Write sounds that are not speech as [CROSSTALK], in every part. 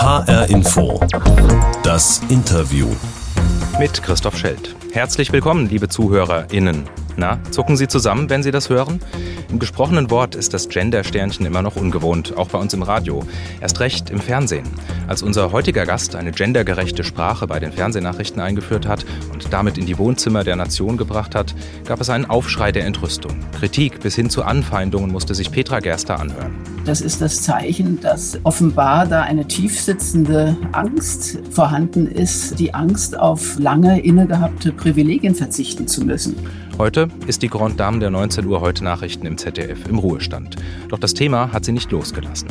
HR Info. Das Interview. Mit Christoph Schelt. Herzlich willkommen, liebe ZuhörerInnen. Na, zucken Sie zusammen, wenn Sie das hören? Im gesprochenen Wort ist das Gender-Sternchen immer noch ungewohnt, auch bei uns im Radio. Erst recht im Fernsehen. Als unser heutiger Gast eine gendergerechte Sprache bei den Fernsehnachrichten eingeführt hat und damit in die Wohnzimmer der Nation gebracht hat, gab es einen Aufschrei der Entrüstung. Kritik bis hin zu Anfeindungen musste sich Petra Gerster anhören. Das ist das Zeichen, dass offenbar da eine tiefsitzende Angst vorhanden ist, die Angst auf lange innegehabte Privilegien verzichten zu müssen. Heute ist die Grand Dame der 19 Uhr heute Nachrichten im ZDF im Ruhestand. Doch das Thema hat sie nicht losgelassen.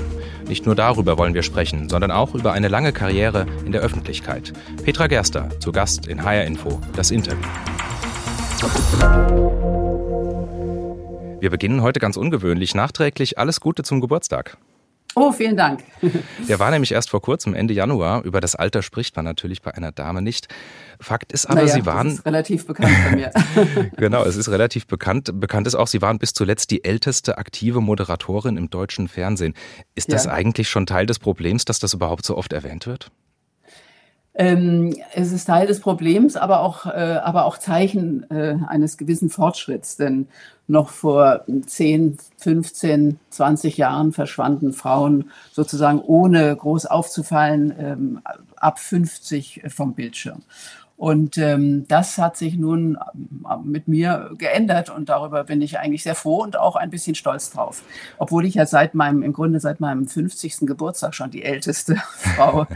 Nicht nur darüber wollen wir sprechen, sondern auch über eine lange Karriere in der Öffentlichkeit. Petra Gerster, zu Gast in HR Info, das Interview. Wir beginnen heute ganz ungewöhnlich. Nachträglich alles Gute zum Geburtstag. Oh, vielen Dank. Der war nämlich erst vor kurzem, Ende Januar. Über das Alter spricht man natürlich bei einer Dame nicht. Fakt ist aber, naja, Sie waren. Das ist relativ bekannt bei mir. [LAUGHS] genau, es ist relativ bekannt. Bekannt ist auch, Sie waren bis zuletzt die älteste aktive Moderatorin im deutschen Fernsehen. Ist das ja. eigentlich schon Teil des Problems, dass das überhaupt so oft erwähnt wird? Ähm, es ist Teil des Problems, aber auch, äh, aber auch Zeichen äh, eines gewissen Fortschritts. Denn noch vor 10, 15, 20 Jahren verschwanden Frauen sozusagen ohne groß aufzufallen ähm, ab 50 vom Bildschirm. Und ähm, das hat sich nun ähm, mit mir geändert und darüber bin ich eigentlich sehr froh und auch ein bisschen stolz drauf. Obwohl ich ja seit meinem, im Grunde seit meinem 50. Geburtstag schon die älteste [LAUGHS] Frau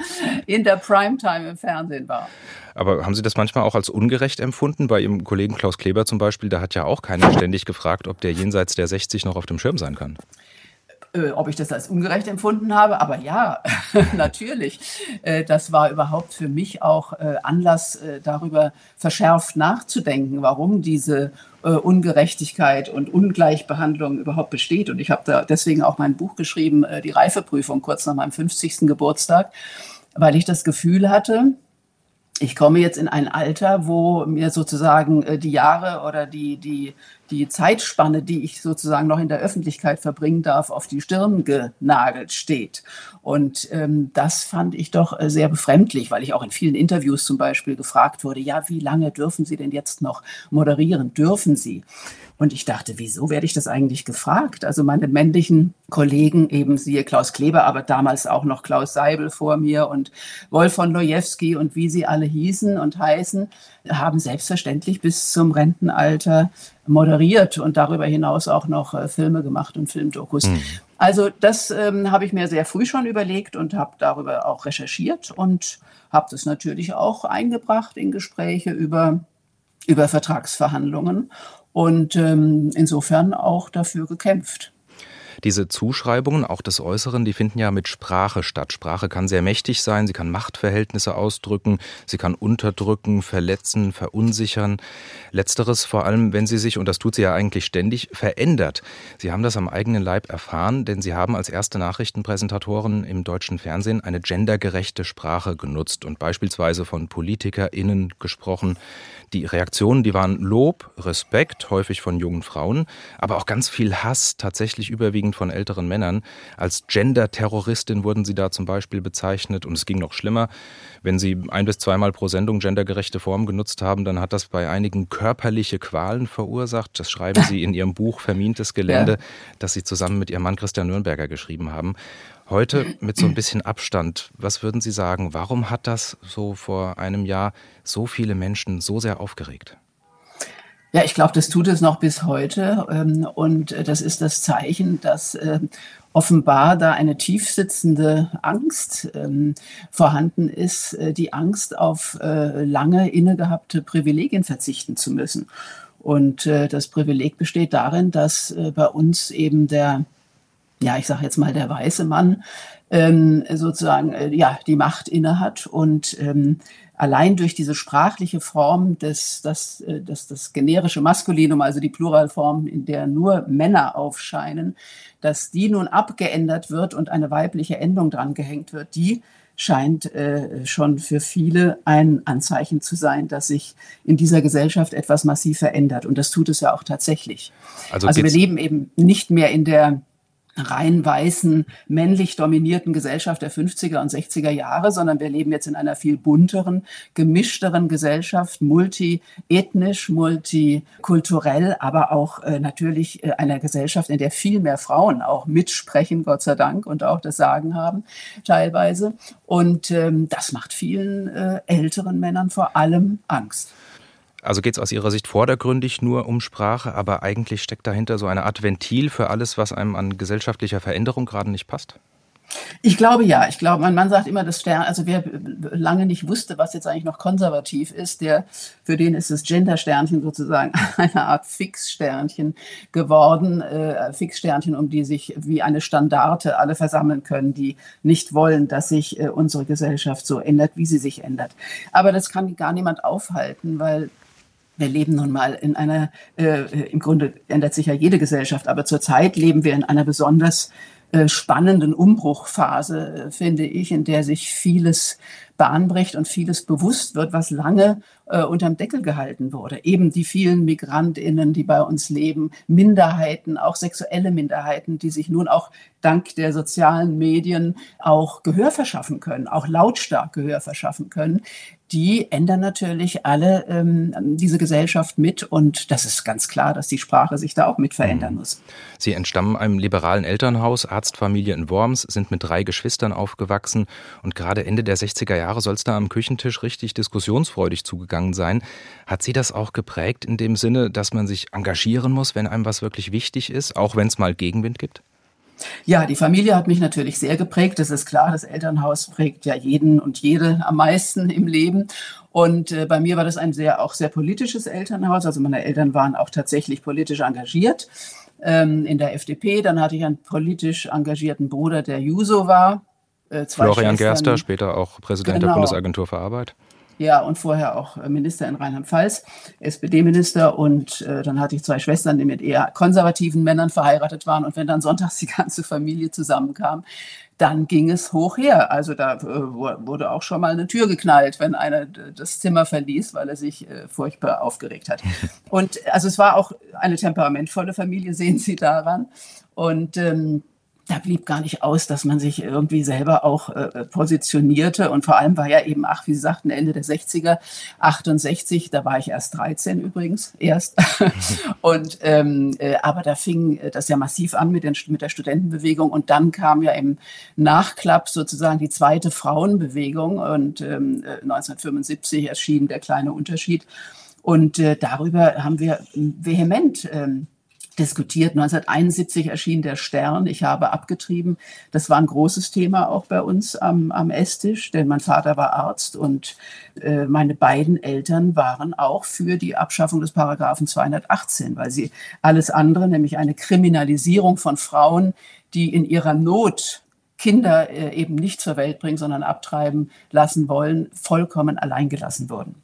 in der Primetime im Fernsehen war. Aber haben Sie das manchmal auch als ungerecht empfunden? Bei Ihrem Kollegen Klaus Kleber zum Beispiel, da hat ja auch keiner ständig gefragt, ob der jenseits der 60 noch auf dem Schirm sein kann äh, ob ich das als ungerecht empfunden habe, aber ja, [LAUGHS] natürlich. Äh, das war überhaupt für mich auch äh, Anlass, äh, darüber verschärft nachzudenken, warum diese äh, Ungerechtigkeit und Ungleichbehandlung überhaupt besteht. Und ich habe da deswegen auch mein Buch geschrieben, äh, die Reifeprüfung, kurz nach meinem 50. Geburtstag, weil ich das Gefühl hatte, ich komme jetzt in ein Alter, wo mir sozusagen die Jahre oder die, die, die Zeitspanne, die ich sozusagen noch in der Öffentlichkeit verbringen darf, auf die Stirn genagelt steht. Und ähm, das fand ich doch äh, sehr befremdlich, weil ich auch in vielen Interviews zum Beispiel gefragt wurde, ja, wie lange dürfen Sie denn jetzt noch moderieren? Dürfen Sie? Und ich dachte, wieso werde ich das eigentlich gefragt? Also meine männlichen Kollegen, eben siehe Klaus Kleber, aber damals auch noch Klaus Seibel vor mir und Wolf von Lojewski und wie sie alle hießen und heißen, haben selbstverständlich bis zum Rentenalter moderiert und darüber hinaus auch noch äh, Filme gemacht und Filmdokus. Mhm. Also das ähm, habe ich mir sehr früh schon überlegt und habe darüber auch recherchiert und habe das natürlich auch eingebracht in Gespräche über, über Vertragsverhandlungen und ähm, insofern auch dafür gekämpft. Diese Zuschreibungen, auch des Äußeren, die finden ja mit Sprache statt. Sprache kann sehr mächtig sein, sie kann Machtverhältnisse ausdrücken, sie kann unterdrücken, verletzen, verunsichern. Letzteres vor allem, wenn sie sich, und das tut sie ja eigentlich ständig, verändert. Sie haben das am eigenen Leib erfahren, denn Sie haben als erste Nachrichtenpräsentatorin im deutschen Fernsehen eine gendergerechte Sprache genutzt und beispielsweise von PolitikerInnen gesprochen. Die Reaktionen, die waren Lob, Respekt, häufig von jungen Frauen, aber auch ganz viel Hass, tatsächlich überwiegend von älteren Männern. Als Gender-Terroristin wurden sie da zum Beispiel bezeichnet und es ging noch schlimmer. Wenn sie ein bis zweimal pro Sendung gendergerechte Formen genutzt haben, dann hat das bei einigen körperliche Qualen verursacht. Das schreiben sie in ihrem Buch Vermintes Gelände, [LAUGHS] ja. das sie zusammen mit ihrem Mann Christian Nürnberger geschrieben haben. Heute mit so ein bisschen Abstand, was würden Sie sagen, warum hat das so vor einem Jahr so viele Menschen so sehr aufgeregt? Ja, ich glaube, das tut es noch bis heute. Ähm, und äh, das ist das Zeichen, dass ähm, offenbar da eine tiefsitzende Angst ähm, vorhanden ist, äh, die Angst auf äh, lange innegehabte Privilegien verzichten zu müssen. Und das Privileg besteht darin, dass bei uns eben der, ja, ich sage jetzt mal der weiße Mann, sozusagen ja die Macht innehat und allein durch diese sprachliche Form des, das, äh, das, das generische Maskulinum, also die Pluralform, in der nur Männer aufscheinen, dass die nun abgeändert wird und eine weibliche Endung dran gehängt wird, die scheint äh, schon für viele ein Anzeichen zu sein, dass sich in dieser Gesellschaft etwas massiv verändert. Und das tut es ja auch tatsächlich. Also, also wir leben eben nicht mehr in der rein weißen, männlich dominierten Gesellschaft der 50er und 60er Jahre, sondern wir leben jetzt in einer viel bunteren, gemischteren Gesellschaft, multiethnisch, multikulturell, aber auch äh, natürlich äh, einer Gesellschaft, in der viel mehr Frauen auch mitsprechen, Gott sei Dank, und auch das Sagen haben teilweise. Und ähm, das macht vielen äh, älteren Männern vor allem Angst. Also geht es aus Ihrer Sicht vordergründig nur um Sprache, aber eigentlich steckt dahinter so eine Art Ventil für alles, was einem an gesellschaftlicher Veränderung gerade nicht passt? Ich glaube ja. Ich glaube, mein Mann sagt immer, dass Stern, also wer lange nicht wusste, was jetzt eigentlich noch konservativ ist, der, für den ist das Gender-Sternchen sozusagen [LAUGHS] eine Art Fixsternchen geworden. Äh, Fixsternchen, um die sich wie eine Standarte alle versammeln können, die nicht wollen, dass sich äh, unsere Gesellschaft so ändert, wie sie sich ändert. Aber das kann gar niemand aufhalten, weil wir leben nun mal in einer, äh, im Grunde ändert sich ja jede Gesellschaft, aber zurzeit leben wir in einer besonders äh, spannenden Umbruchphase, äh, finde ich, in der sich vieles bahnbricht und vieles bewusst wird, was lange äh, unterm Deckel gehalten wurde. Eben die vielen Migrantinnen, die bei uns leben, Minderheiten, auch sexuelle Minderheiten, die sich nun auch dank der sozialen Medien auch Gehör verschaffen können, auch lautstark Gehör verschaffen können die ändern natürlich alle ähm, diese Gesellschaft mit und das ist ganz klar, dass die Sprache sich da auch mit verändern mhm. muss. Sie entstammen einem liberalen Elternhaus, Arztfamilie in Worms, sind mit drei Geschwistern aufgewachsen und gerade Ende der 60er Jahre soll es da am Küchentisch richtig diskussionsfreudig zugegangen sein. Hat Sie das auch geprägt in dem Sinne, dass man sich engagieren muss, wenn einem was wirklich wichtig ist, auch wenn es mal Gegenwind gibt? Ja, die Familie hat mich natürlich sehr geprägt. Das ist klar, das Elternhaus prägt ja jeden und jede am meisten im Leben. Und äh, bei mir war das ein sehr, auch sehr politisches Elternhaus. Also meine Eltern waren auch tatsächlich politisch engagiert ähm, in der FDP. Dann hatte ich einen politisch engagierten Bruder, der Juso war. Äh, Florian Schwestern. Gerster, später auch Präsident genau. der Bundesagentur für Arbeit. Ja, und vorher auch äh, Minister in Rheinland-Pfalz, SPD-Minister. Und äh, dann hatte ich zwei Schwestern, die mit eher konservativen Männern verheiratet waren. Und wenn dann sonntags [LAUGHS] die ganze Familie zusammenkam, dann ging es hoch her. Also da äh, wurde auch schon mal eine Tür geknallt, wenn einer das Zimmer verließ, weil er sich äh, furchtbar aufgeregt hat. [LAUGHS] Und also es war auch eine temperamentvolle Familie, sehen Sie daran. Und ähm, da blieb gar nicht aus, dass man sich irgendwie selber auch äh, äh, positionierte. Und vor allem war ja eben, ach, wie Sie sagten, Ende der 60er, 68, da war ich erst 13 übrigens, erst. [LAUGHS] und, ähm, äh, aber da fing das ja massiv an mit, den, mit der Studentenbewegung. Und dann kam ja im Nachklapp sozusagen die zweite Frauenbewegung. Und ähm, 1975 erschien der kleine Unterschied. Und äh, darüber haben wir vehement ähm, diskutiert. 1971 erschien der Stern. Ich habe abgetrieben. Das war ein großes Thema auch bei uns am, am Esstisch, denn mein Vater war Arzt und äh, meine beiden Eltern waren auch für die Abschaffung des Paragraphen 218, weil sie alles andere, nämlich eine Kriminalisierung von Frauen, die in ihrer Not Kinder äh, eben nicht zur Welt bringen, sondern abtreiben lassen wollen, vollkommen alleingelassen wurden.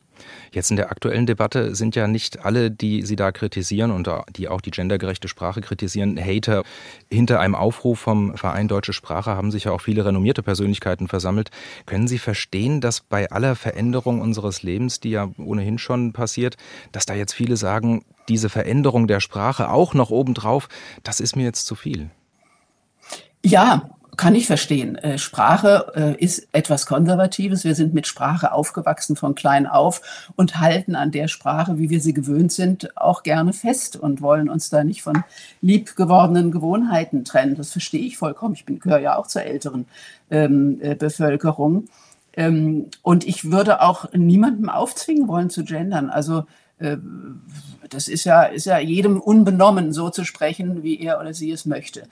Jetzt in der aktuellen Debatte sind ja nicht alle, die Sie da kritisieren und die auch die gendergerechte Sprache kritisieren, Hater. Hinter einem Aufruf vom Verein Deutsche Sprache haben sich ja auch viele renommierte Persönlichkeiten versammelt. Können Sie verstehen, dass bei aller Veränderung unseres Lebens, die ja ohnehin schon passiert, dass da jetzt viele sagen, diese Veränderung der Sprache auch noch obendrauf, das ist mir jetzt zu viel? Ja, kann ich verstehen. Äh, Sprache äh, ist etwas Konservatives. Wir sind mit Sprache aufgewachsen von klein auf und halten an der Sprache, wie wir sie gewöhnt sind, auch gerne fest und wollen uns da nicht von liebgewordenen Gewohnheiten trennen. Das verstehe ich vollkommen. Ich gehöre ja auch zur älteren ähm, äh, Bevölkerung. Ähm, und ich würde auch niemandem aufzwingen wollen zu gendern. Also das ist ja, ist ja jedem unbenommen, so zu sprechen, wie er oder sie es möchte.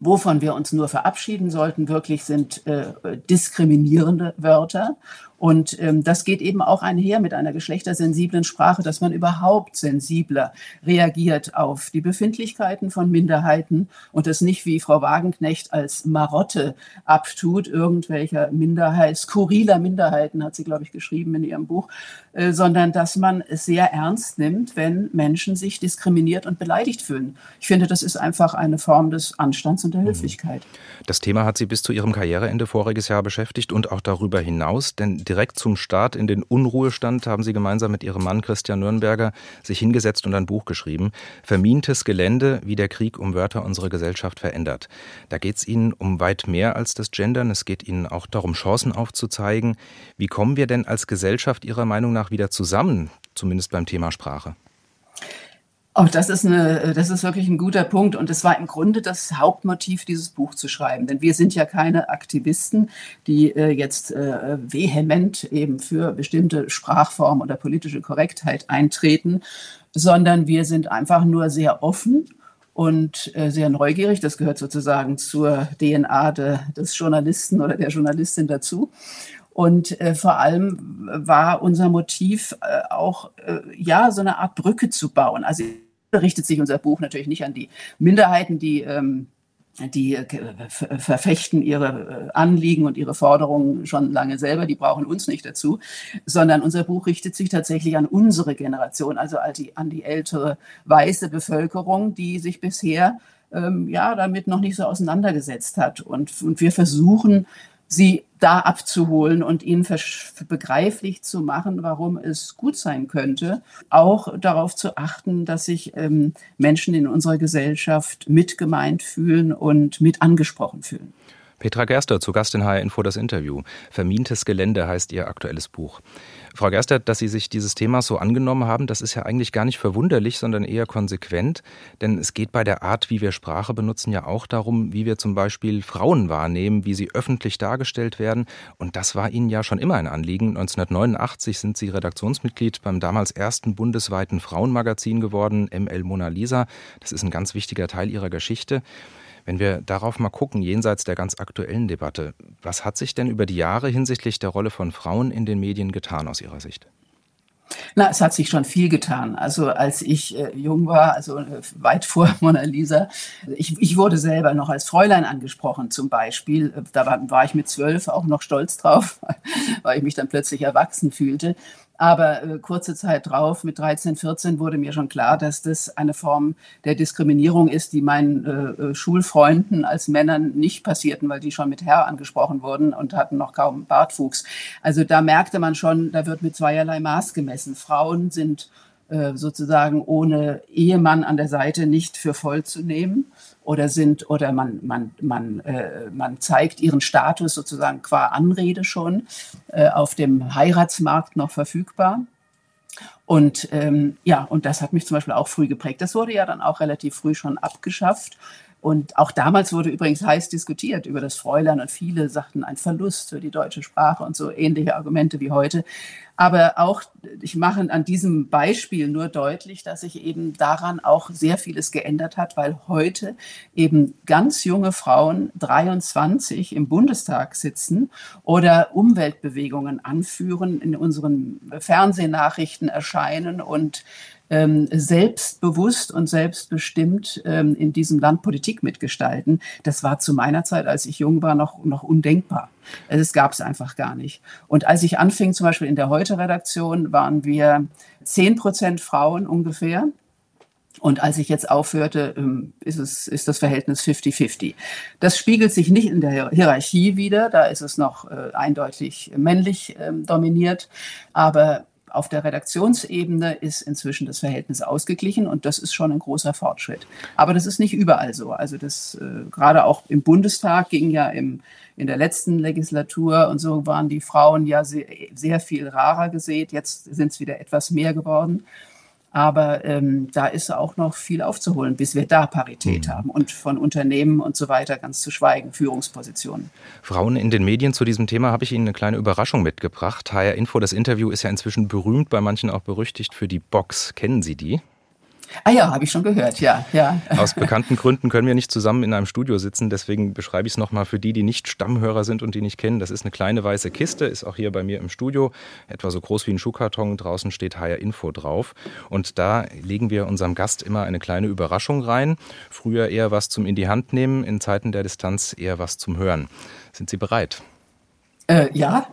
Wovon wir uns nur verabschieden sollten, wirklich sind äh, diskriminierende Wörter und ähm, das geht eben auch einher mit einer geschlechtersensiblen Sprache, dass man überhaupt sensibler reagiert auf die Befindlichkeiten von Minderheiten und das nicht wie Frau Wagenknecht als Marotte abtut, irgendwelcher Minderheit, skurriler Minderheiten, hat sie, glaube ich, geschrieben in ihrem Buch, äh, sondern dass man es sehr ernst nimmt, wenn Menschen sich diskriminiert und beleidigt fühlen. Ich finde, das ist einfach eine Form des Anstands und der mhm. Höflichkeit. Das Thema hat Sie bis zu Ihrem Karriereende voriges Jahr beschäftigt und auch darüber hinaus, denn direkt zum Start in den Unruhestand haben Sie gemeinsam mit Ihrem Mann Christian Nürnberger sich hingesetzt und ein Buch geschrieben. Vermintes Gelände, wie der Krieg um Wörter unsere Gesellschaft verändert. Da geht es Ihnen um weit mehr als das Gendern. Es geht Ihnen auch darum, Chancen aufzuzeigen. Wie kommen wir denn als Gesellschaft Ihrer Meinung nach wieder zusammen, zumindest beim Thema Sprache? Auch das ist, eine, das ist wirklich ein guter Punkt. Und es war im Grunde das Hauptmotiv, dieses Buch zu schreiben. Denn wir sind ja keine Aktivisten, die äh, jetzt äh, vehement eben für bestimmte Sprachformen oder politische Korrektheit eintreten, sondern wir sind einfach nur sehr offen und äh, sehr neugierig. Das gehört sozusagen zur DNA de, des Journalisten oder der Journalistin dazu. Und äh, vor allem war unser Motiv äh, auch, äh, ja, so eine Art Brücke zu bauen. Also richtet sich unser Buch natürlich nicht an die Minderheiten, die ähm, die äh, verfechten ihre äh, Anliegen und ihre Forderungen schon lange selber, die brauchen uns nicht dazu, sondern unser Buch richtet sich tatsächlich an unsere Generation, also an die, ältere weiße Bevölkerung, die sich bisher ähm, ja damit noch nicht so auseinandergesetzt hat. Und, und wir versuchen sie da abzuholen und ihnen begreiflich zu machen, warum es gut sein könnte, auch darauf zu achten, dass sich ähm, Menschen in unserer Gesellschaft mitgemeint fühlen und mit angesprochen fühlen. Petra Gerster zu Gast in HR Info das Interview. Vermintes Gelände heißt ihr aktuelles Buch. Frau Gerster, dass Sie sich dieses Themas so angenommen haben, das ist ja eigentlich gar nicht verwunderlich, sondern eher konsequent. Denn es geht bei der Art, wie wir Sprache benutzen, ja auch darum, wie wir zum Beispiel Frauen wahrnehmen, wie sie öffentlich dargestellt werden. Und das war Ihnen ja schon immer ein Anliegen. 1989 sind Sie Redaktionsmitglied beim damals ersten bundesweiten Frauenmagazin geworden, ML Mona Lisa. Das ist ein ganz wichtiger Teil Ihrer Geschichte. Wenn wir darauf mal gucken, jenseits der ganz aktuellen Debatte, was hat sich denn über die Jahre hinsichtlich der Rolle von Frauen in den Medien getan aus Ihrer Sicht? Na, es hat sich schon viel getan. Also als ich äh, jung war, also äh, weit vor [LAUGHS] Mona Lisa, ich, ich, wurde selber noch als Fräulein angesprochen zum Beispiel. Da war, war ich mit zwölf auch noch stolz drauf, [LAUGHS] weil ich mich dann plötzlich erwachsen fühlte. Aber äh, kurze Zeit drauf, mit 13, 14, wurde mir schon klar, dass das eine Form der Diskriminierung ist, die meinen äh, äh, Schulfreunden als Männern nicht passierten, weil die schon mit Herr angesprochen wurden und hatten noch kaum Bartwuchs. Also da merkte man schon, da wird mit zweierlei Maß gemessen. Frauen sind sozusagen ohne Ehemann an der Seite nicht für voll zu nehmen oder sind oder man man man äh, man zeigt ihren Status sozusagen qua Anrede schon äh, auf dem Heiratsmarkt noch verfügbar. Und ähm, ja, und das hat mich zum Beispiel auch früh geprägt. Das wurde ja dann auch relativ früh schon abgeschafft. Und auch damals wurde übrigens heiß diskutiert über das Fräulein und viele sagten ein Verlust für die deutsche Sprache und so ähnliche Argumente wie heute. Aber auch, ich mache an diesem Beispiel nur deutlich, dass sich eben daran auch sehr vieles geändert hat, weil heute eben ganz junge Frauen 23 im Bundestag sitzen oder Umweltbewegungen anführen, in unseren Fernsehnachrichten erscheinen und selbstbewusst und selbstbestimmt ähm, in diesem Land Politik mitgestalten. Das war zu meiner Zeit, als ich jung war, noch, noch undenkbar. Es gab es einfach gar nicht. Und als ich anfing, zum Beispiel in der Heute-Redaktion, waren wir 10 Prozent Frauen ungefähr. Und als ich jetzt aufhörte, ähm, ist, es, ist das Verhältnis 50-50. Das spiegelt sich nicht in der Hierarchie wieder, da ist es noch äh, eindeutig männlich ähm, dominiert. Aber auf der Redaktionsebene ist inzwischen das Verhältnis ausgeglichen und das ist schon ein großer Fortschritt. Aber das ist nicht überall so. Also das äh, gerade auch im Bundestag ging ja im, in der letzten Legislatur und so waren die Frauen ja sehr, sehr viel rarer gesät. Jetzt sind es wieder etwas mehr geworden. Aber ähm, da ist auch noch viel aufzuholen, bis wir da Parität mhm. haben und von Unternehmen und so weiter ganz zu schweigen, Führungspositionen. Frauen in den Medien zu diesem Thema habe ich Ihnen eine kleine Überraschung mitgebracht. HR Info, das Interview ist ja inzwischen berühmt, bei manchen auch berüchtigt für die Box. Kennen Sie die? Ah ja, habe ich schon gehört, ja, ja. Aus bekannten Gründen können wir nicht zusammen in einem Studio sitzen, deswegen beschreibe ich es nochmal für die, die nicht Stammhörer sind und die nicht kennen. Das ist eine kleine weiße Kiste, ist auch hier bei mir im Studio, etwa so groß wie ein Schuhkarton. Draußen steht HR Info drauf und da legen wir unserem Gast immer eine kleine Überraschung rein. Früher eher was zum in die Hand nehmen, in Zeiten der Distanz eher was zum Hören. Sind Sie bereit? Äh, ja.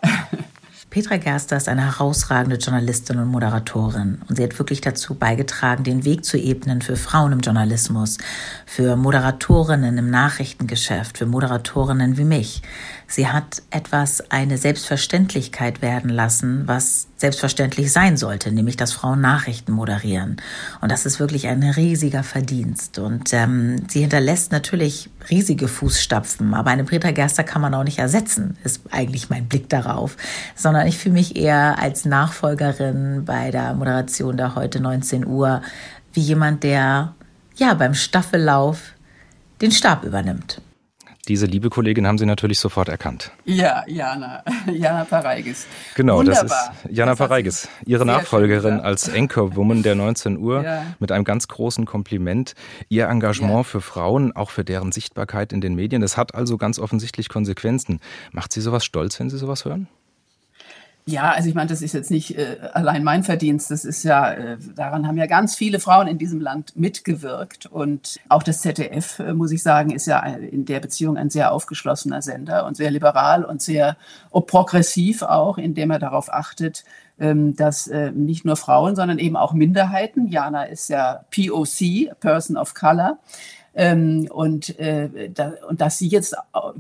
Petra Gerster ist eine herausragende Journalistin und Moderatorin und sie hat wirklich dazu beigetragen, den Weg zu ebnen für Frauen im Journalismus, für Moderatorinnen im Nachrichtengeschäft, für Moderatorinnen wie mich. Sie hat etwas eine Selbstverständlichkeit werden lassen, was selbstverständlich sein sollte, nämlich dass Frauen Nachrichten moderieren. Und das ist wirklich ein riesiger Verdienst. Und ähm, sie hinterlässt natürlich riesige Fußstapfen, aber eine Petra Gerster kann man auch nicht ersetzen, ist eigentlich mein Blick darauf, sondern ich fühle mich eher als Nachfolgerin bei der Moderation der heute 19 Uhr wie jemand, der ja beim Staffellauf den Stab übernimmt. Diese liebe Kollegin haben Sie natürlich sofort erkannt. Ja, Jana, [LAUGHS] Jana Pareigis. Genau, Wunderbar. das ist Jana Pareigis, Ihre Nachfolgerin als Anchorwoman der 19 Uhr ja. mit einem ganz großen Kompliment. Ihr Engagement ja. für Frauen, auch für deren Sichtbarkeit in den Medien, das hat also ganz offensichtlich Konsequenzen. Macht Sie sowas stolz, wenn Sie sowas hören? Ja, also ich meine, das ist jetzt nicht äh, allein mein Verdienst. Das ist ja, äh, daran haben ja ganz viele Frauen in diesem Land mitgewirkt. Und auch das ZDF, äh, muss ich sagen, ist ja in der Beziehung ein sehr aufgeschlossener Sender und sehr liberal und sehr progressiv auch, indem er darauf achtet, ähm, dass äh, nicht nur Frauen, sondern eben auch Minderheiten, Jana ist ja POC, Person of Color, ähm, und, äh, da, und dass sie jetzt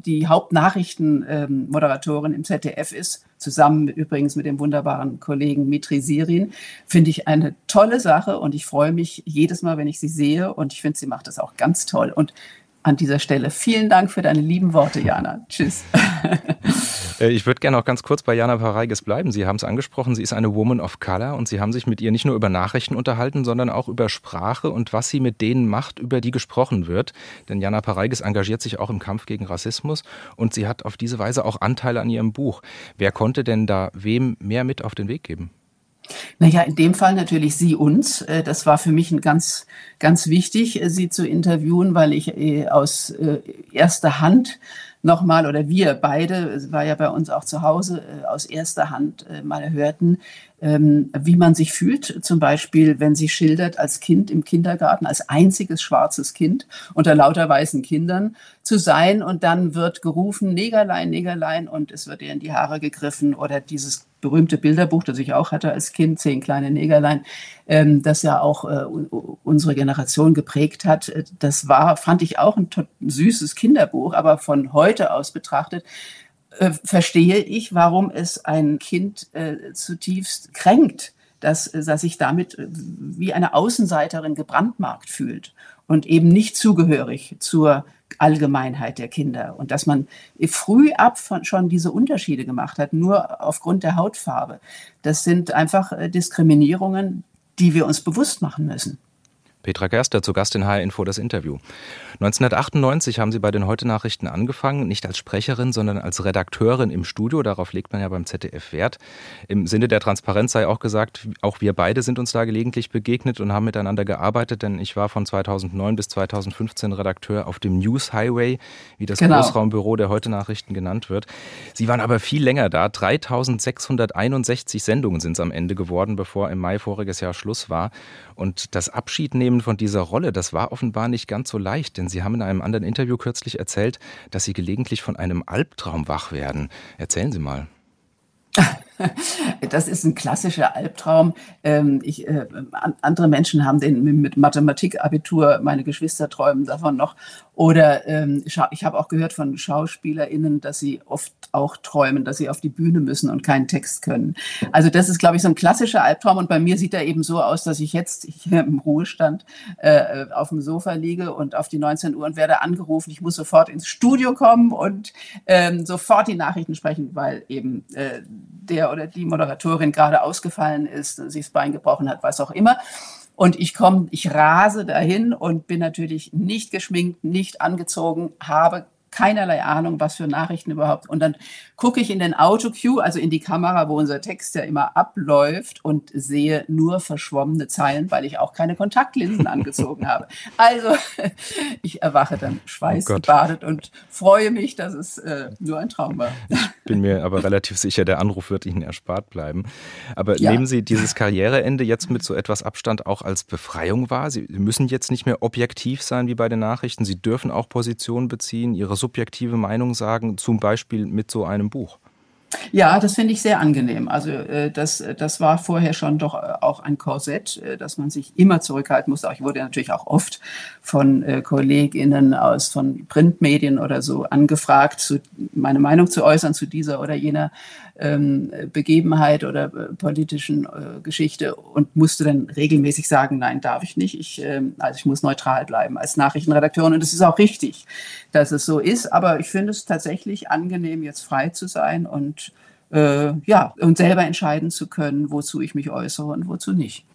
die Hauptnachrichtenmoderatorin ähm, im ZDF ist, zusammen übrigens mit dem wunderbaren Kollegen Mitri Sirin, finde ich eine tolle Sache und ich freue mich jedes Mal, wenn ich sie sehe und ich finde, sie macht das auch ganz toll. Und an dieser Stelle vielen Dank für deine lieben Worte, Jana. [LAUGHS] Tschüss. Äh, ich würde gerne auch ganz kurz bei Jana Pareiges bleiben. Sie haben es angesprochen, sie ist eine Woman of Color und Sie haben sich mit ihr nicht nur über Nachrichten unterhalten, sondern auch über Sprache und was sie mit denen macht, über die gesprochen wird. Denn Jana Pareiges engagiert sich auch im Kampf gegen Rassismus und sie hat auf diese Weise auch Anteile an ihrem Buch. Wer konnte denn da wem mehr mit auf den Weg geben? Naja, in dem Fall natürlich Sie uns. Äh, das war für mich ganz, ganz wichtig, äh, Sie zu interviewen, weil ich aus erster Hand nochmal oder wir beide, es war ja bei uns auch zu Hause, äh, aus erster Hand äh, mal hörten, ähm, wie man sich fühlt. Zum Beispiel, wenn sie schildert, als Kind im Kindergarten, als einziges schwarzes Kind unter lauter weißen Kindern zu sein und dann wird gerufen, Negerlein, Negerlein und es wird ihr in die Haare gegriffen oder dieses berühmte Bilderbuch, das ich auch hatte als Kind, Zehn kleine Negerlein, ähm, das ja auch äh, unsere Generation geprägt hat. Das war, fand ich auch ein süßes Kinderbuch, aber von heute aus betrachtet äh, verstehe ich, warum es ein Kind äh, zutiefst kränkt, dass, äh, dass sich damit äh, wie eine Außenseiterin gebrandmarkt fühlt und eben nicht zugehörig zur Allgemeinheit der Kinder und dass man früh ab schon diese Unterschiede gemacht hat, nur aufgrund der Hautfarbe. Das sind einfach Diskriminierungen, die wir uns bewusst machen müssen. Petra Gerster zu Gast in HR Info das Interview. 1998 haben Sie bei den Heute-Nachrichten angefangen, nicht als Sprecherin, sondern als Redakteurin im Studio. Darauf legt man ja beim ZDF Wert. Im Sinne der Transparenz sei auch gesagt, auch wir beide sind uns da gelegentlich begegnet und haben miteinander gearbeitet, denn ich war von 2009 bis 2015 Redakteur auf dem News Highway, wie das genau. Großraumbüro der Heute-Nachrichten genannt wird. Sie waren aber viel länger da. 3661 Sendungen sind es am Ende geworden, bevor im Mai voriges Jahr Schluss war. Und das Abschiednehmen von dieser Rolle, das war offenbar nicht ganz so leicht, denn Sie haben in einem anderen Interview kürzlich erzählt, dass Sie gelegentlich von einem Albtraum wach werden. Erzählen Sie mal. [LAUGHS] [LAUGHS] Das ist ein klassischer Albtraum. Ähm, ich, äh, andere Menschen haben den mit Mathematikabitur, meine Geschwister träumen davon noch. Oder ähm, ich habe auch gehört von SchauspielerInnen, dass sie oft auch träumen, dass sie auf die Bühne müssen und keinen Text können. Also das ist, glaube ich, so ein klassischer Albtraum. Und bei mir sieht er eben so aus, dass ich jetzt hier im Ruhestand äh, auf dem Sofa liege und auf die 19 Uhr und werde angerufen. Ich muss sofort ins Studio kommen und ähm, sofort die Nachrichten sprechen, weil eben äh, der oder die Moderatorin gerade ausgefallen ist, sich das Bein gebrochen hat, was auch immer. Und ich komme, ich rase dahin und bin natürlich nicht geschminkt, nicht angezogen, habe keinerlei Ahnung, was für Nachrichten überhaupt. Und dann gucke ich in den Autocue, also in die Kamera, wo unser Text ja immer abläuft und sehe nur verschwommene Zeilen, weil ich auch keine Kontaktlinsen [LAUGHS] angezogen habe. Also [LAUGHS] ich erwache dann schweißgebadet oh und freue mich, dass es äh, nur ein Traum war. Ich bin mir aber relativ sicher, der Anruf wird Ihnen erspart bleiben. Aber ja. nehmen Sie dieses Karriereende jetzt mit so etwas Abstand auch als Befreiung wahr? Sie müssen jetzt nicht mehr objektiv sein wie bei den Nachrichten. Sie dürfen auch Positionen beziehen, Ihre subjektive Meinung sagen, zum Beispiel mit so einem Buch? Ja, das finde ich sehr angenehm. Also äh, das, das war vorher schon doch äh, auch ein Korsett, äh, dass man sich immer zurückhalten musste. Ich wurde natürlich auch oft von äh, KollegInnen aus von Printmedien oder so angefragt, zu, meine Meinung zu äußern zu dieser oder jener ähm, Begebenheit oder äh, politischen äh, Geschichte und musste dann regelmäßig sagen, nein, darf ich nicht. Ich, äh, also ich muss neutral bleiben als Nachrichtenredakteurin und es ist auch richtig, dass es so ist. Aber ich finde es tatsächlich angenehm, jetzt frei zu sein und äh, ja, und selber entscheiden zu können, wozu ich mich äußere und wozu nicht.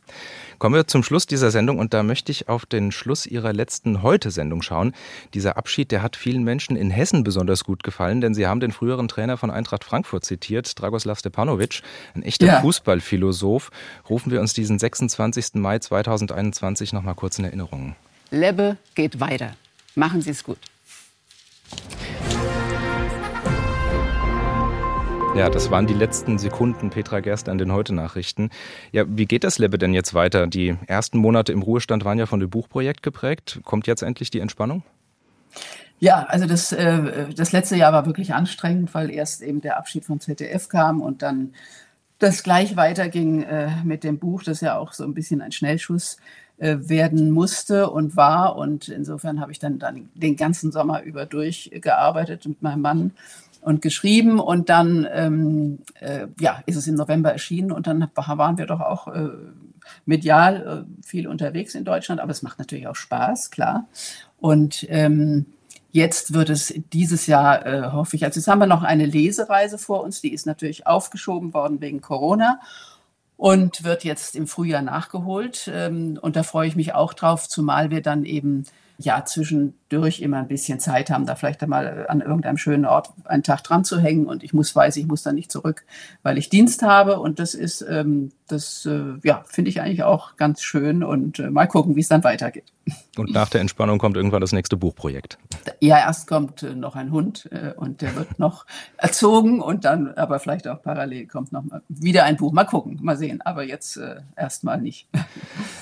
Kommen wir zum Schluss dieser Sendung und da möchte ich auf den Schluss Ihrer letzten Heute-Sendung schauen. Dieser Abschied, der hat vielen Menschen in Hessen besonders gut gefallen, denn Sie haben den früheren Trainer von Eintracht Frankfurt zitiert, Dragoslav Stepanovic, ein echter ja. Fußballphilosoph. Rufen wir uns diesen 26. Mai 2021 noch mal kurz in Erinnerung. Lebbe geht weiter. Machen Sie es gut. Ja, das waren die letzten Sekunden Petra Gerst an den Heute-Nachrichten. Ja, wie geht das Lebbe denn jetzt weiter? Die ersten Monate im Ruhestand waren ja von dem Buchprojekt geprägt. Kommt jetzt endlich die Entspannung? Ja, also das, äh, das letzte Jahr war wirklich anstrengend, weil erst eben der Abschied vom ZDF kam und dann das gleich weiterging äh, mit dem Buch, das ja auch so ein bisschen ein Schnellschuss äh, werden musste und war. Und insofern habe ich dann, dann den ganzen Sommer über durchgearbeitet mit meinem Mann und geschrieben und dann ähm, äh, ja, ist es im November erschienen und dann waren wir doch auch äh, medial äh, viel unterwegs in Deutschland, aber es macht natürlich auch Spaß, klar. Und ähm, jetzt wird es dieses Jahr, äh, hoffe ich, also jetzt haben wir noch eine Lesereise vor uns, die ist natürlich aufgeschoben worden wegen Corona und wird jetzt im Frühjahr nachgeholt. Ähm, und da freue ich mich auch drauf, zumal wir dann eben ja zwischendurch immer ein bisschen Zeit haben, da vielleicht einmal an irgendeinem schönen Ort einen Tag dran zu hängen und ich muss weiß, ich muss da nicht zurück, weil ich Dienst habe und das ist, ähm, das äh, ja, finde ich eigentlich auch ganz schön und äh, mal gucken, wie es dann weitergeht. Und nach der Entspannung kommt irgendwann das nächste Buchprojekt. Ja, erst kommt äh, noch ein Hund äh, und der wird [LAUGHS] noch erzogen und dann aber vielleicht auch parallel kommt noch mal wieder ein Buch. Mal gucken, mal sehen, aber jetzt äh, erstmal nicht.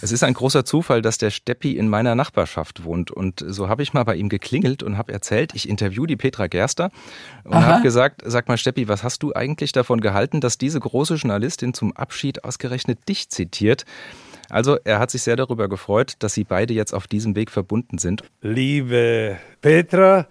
Es ist ein großer Zufall, dass der Steppi in meiner Nachbarschaft wohnt und so habe ich mal bei ihm geklingelt und habe erzählt, ich interview die Petra Gerster und habe gesagt, sag mal Steppi, was hast du eigentlich davon gehalten, dass diese große Journalistin zum Abschied ausgerechnet dich zitiert? Also er hat sich sehr darüber gefreut, dass sie beide jetzt auf diesem Weg verbunden sind. Liebe Petra,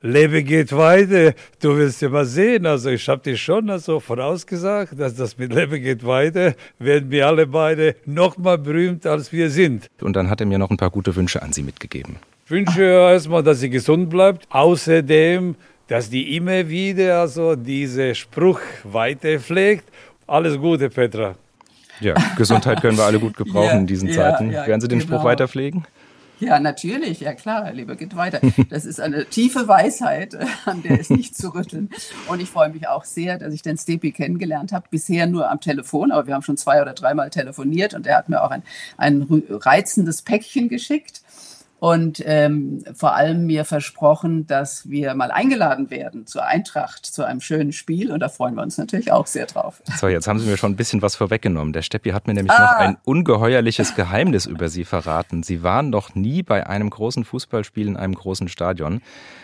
Lebe geht weiter. Du wirst ja mal sehen. Also ich habe dir schon also vorausgesagt, dass das mit Lebe geht weiter werden wir alle beide noch mal berühmt, als wir sind. Und dann hat er mir noch ein paar gute Wünsche an Sie mitgegeben. Ich wünsche erstmal, dass sie gesund bleibt. Außerdem, dass die immer wieder also diese Spruch weiterpflegt. Alles Gute, Petra. Ja, Gesundheit können wir alle gut [LAUGHS] gebrauchen ja, in diesen Zeiten. Ja, Werden Sie den genau. Spruch weiterpflegen? Ja, natürlich, ja klar, lieber geht weiter. Das ist eine tiefe Weisheit, an der ist nicht zu rütteln. Und ich freue mich auch sehr, dass ich den Stepi kennengelernt habe. Bisher nur am Telefon, aber wir haben schon zwei oder dreimal telefoniert und er hat mir auch ein, ein reizendes Päckchen geschickt und ähm, vor allem mir versprochen, dass wir mal eingeladen werden zur Eintracht, zu einem schönen Spiel. Und da freuen wir uns natürlich auch sehr drauf. So, jetzt haben Sie mir schon ein bisschen was vorweggenommen. Der Steppi hat mir nämlich ah. noch ein ungeheuerliches Geheimnis über Sie verraten. Sie waren noch nie bei einem großen Fußballspiel in einem großen Stadion.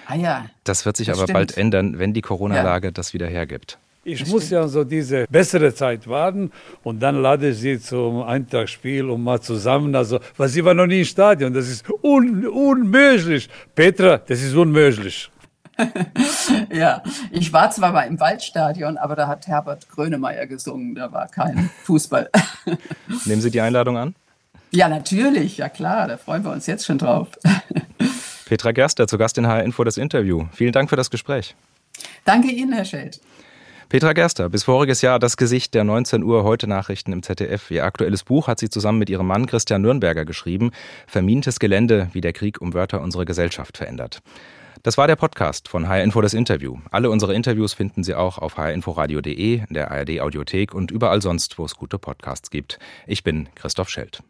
Ah ja. Das wird sich das aber stimmt. bald ändern, wenn die Corona-Lage ja. das wieder hergibt. Ich muss ja so diese bessere Zeit warten und dann lade ich sie zum Eintagsspiel und mal zusammen. Also, weil sie war noch nie im Stadion. Das ist un unmöglich. Petra, das ist unmöglich. [LAUGHS] ja, ich war zwar mal im Waldstadion, aber da hat Herbert Grönemeyer gesungen. Da war kein Fußball. [LAUGHS] Nehmen Sie die Einladung an? Ja, natürlich. Ja, klar. Da freuen wir uns jetzt schon drauf. Petra Gerster, zu Gast in HR Info das Interview. Vielen Dank für das Gespräch. Danke Ihnen, Herr Schelt. Petra Gerster, bis voriges Jahr das Gesicht der 19 Uhr heute Nachrichten im ZDF. Ihr aktuelles Buch hat sie zusammen mit ihrem Mann Christian Nürnberger geschrieben. Vermintes Gelände, wie der Krieg um Wörter unsere Gesellschaft verändert. Das war der Podcast von HR Info das Interview. Alle unsere Interviews finden Sie auch auf hrinforadio.de, der ARD Audiothek und überall sonst, wo es gute Podcasts gibt. Ich bin Christoph Schelt.